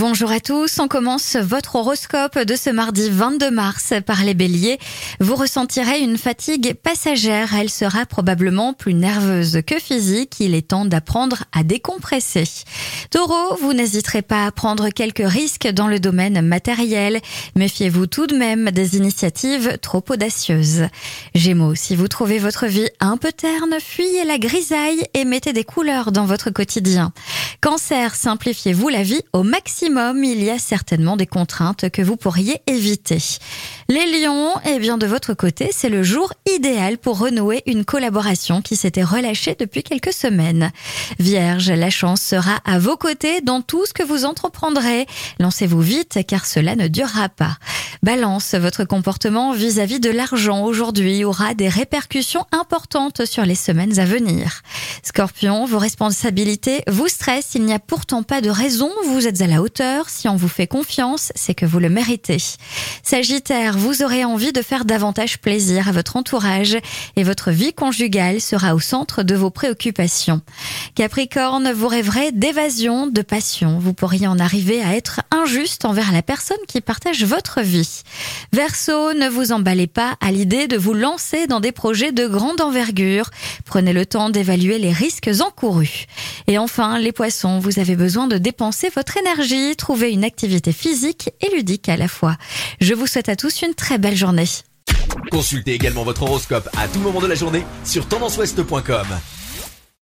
Bonjour à tous, on commence votre horoscope de ce mardi 22 mars par les béliers. Vous ressentirez une fatigue passagère, elle sera probablement plus nerveuse que physique, il est temps d'apprendre à décompresser. Taureau, vous n'hésiterez pas à prendre quelques risques dans le domaine matériel, méfiez-vous tout de même des initiatives trop audacieuses. Gémeaux, si vous trouvez votre vie un peu terne, fuyez la grisaille et mettez des couleurs dans votre quotidien. Cancer, simplifiez-vous la vie au maximum il y a certainement des contraintes que vous pourriez éviter. Les lions, eh bien de votre côté, c'est le jour idéal pour renouer une collaboration qui s'était relâchée depuis quelques semaines. Vierge, la chance sera à vos côtés dans tout ce que vous entreprendrez. Lancez-vous vite car cela ne durera pas. Balance, votre comportement vis-à-vis -vis de l'argent aujourd'hui aura des répercussions importantes sur les semaines à venir. Scorpion, vos responsabilités vous stressent, il n'y a pourtant pas de raison, vous êtes à la hauteur, si on vous fait confiance, c'est que vous le méritez. Sagittaire, vous aurez envie de faire davantage plaisir à votre entourage et votre vie conjugale sera au centre de vos préoccupations. Capricorne, vous rêverez d'évasion, de passion, vous pourriez en arriver à être injuste envers la personne qui partage votre vie. Verseau, ne vous emballez pas à l'idée de vous lancer dans des projets de grande envergure. Prenez le temps d'évaluer les risques encourus. Et enfin, les poissons, vous avez besoin de dépenser votre énergie, trouver une activité physique et ludique à la fois. Je vous souhaite à tous une très belle journée. Consultez également votre horoscope à tout moment de la journée sur tendanceouest.com.